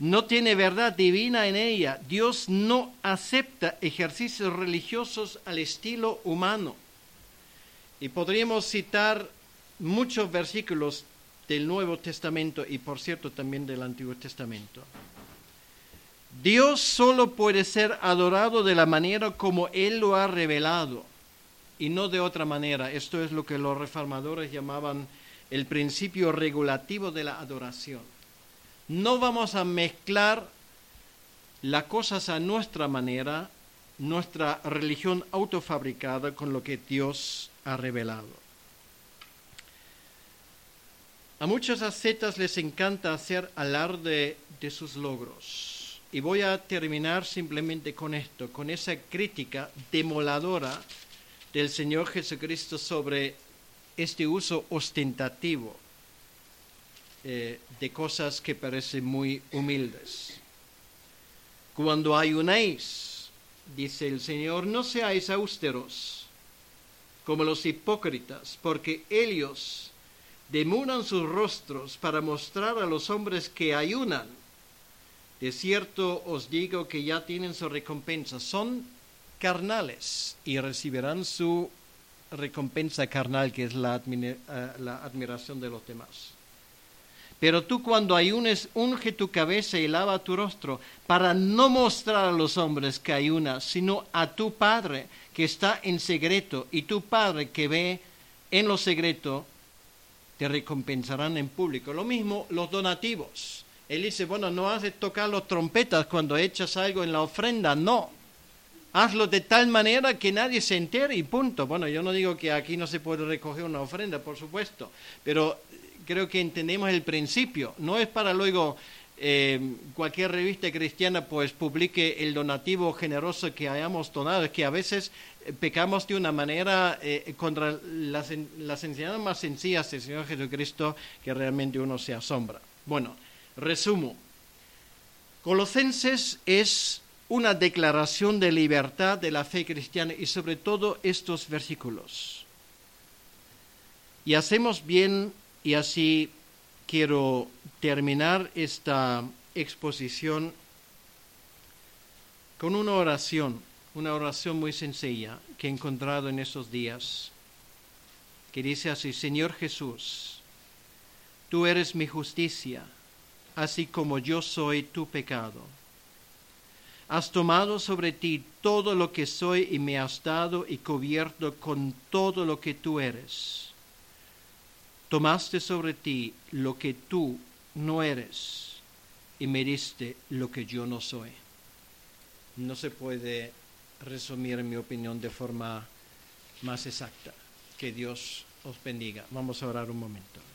No tiene verdad divina en ella. Dios no acepta ejercicios religiosos al estilo humano. Y podríamos citar muchos versículos del Nuevo Testamento y por cierto también del Antiguo Testamento. Dios solo puede ser adorado de la manera como Él lo ha revelado y no de otra manera. Esto es lo que los reformadores llamaban el principio regulativo de la adoración. No vamos a mezclar las cosas a nuestra manera, nuestra religión autofabricada con lo que Dios ha revelado. A muchas ascetas les encanta hacer alarde de sus logros. Y voy a terminar simplemente con esto, con esa crítica demoladora del Señor Jesucristo sobre este uso ostentativo eh, de cosas que parecen muy humildes. Cuando ayunéis, dice el Señor, no seáis austeros como los hipócritas, porque ellos demudan sus rostros para mostrar a los hombres que ayunan. De cierto os digo que ya tienen su recompensa. Son carnales y recibirán su recompensa carnal, que es la, eh, la admiración de los demás. Pero tú cuando ayunes, unge tu cabeza y lava tu rostro, para no mostrar a los hombres que ayunas, sino a tu Padre que está en secreto, y tu Padre que ve en lo secreto, te recompensarán en público. Lo mismo los donativos. Él dice, bueno, no de tocar los trompetas cuando echas algo en la ofrenda, no. Hazlo de tal manera que nadie se entere y punto. Bueno, yo no digo que aquí no se puede recoger una ofrenda, por supuesto, pero creo que entendemos el principio. No es para luego eh, cualquier revista cristiana pues publique el donativo generoso que hayamos donado. Es que a veces eh, pecamos de una manera eh, contra las, las enseñanzas más sencillas del Señor Jesucristo que realmente uno se asombra. Bueno, resumo. Colosenses es una declaración de libertad de la fe cristiana y sobre todo estos versículos. Y hacemos bien y así quiero terminar esta exposición con una oración, una oración muy sencilla que he encontrado en esos días, que dice así, Señor Jesús, tú eres mi justicia, así como yo soy tu pecado. Has tomado sobre ti todo lo que soy y me has dado y cubierto con todo lo que tú eres Tomaste sobre ti lo que tú no eres y me diste lo que yo no soy. No se puede resumir, mi opinión, de forma más exacta. Que Dios os bendiga. Vamos a orar un momento.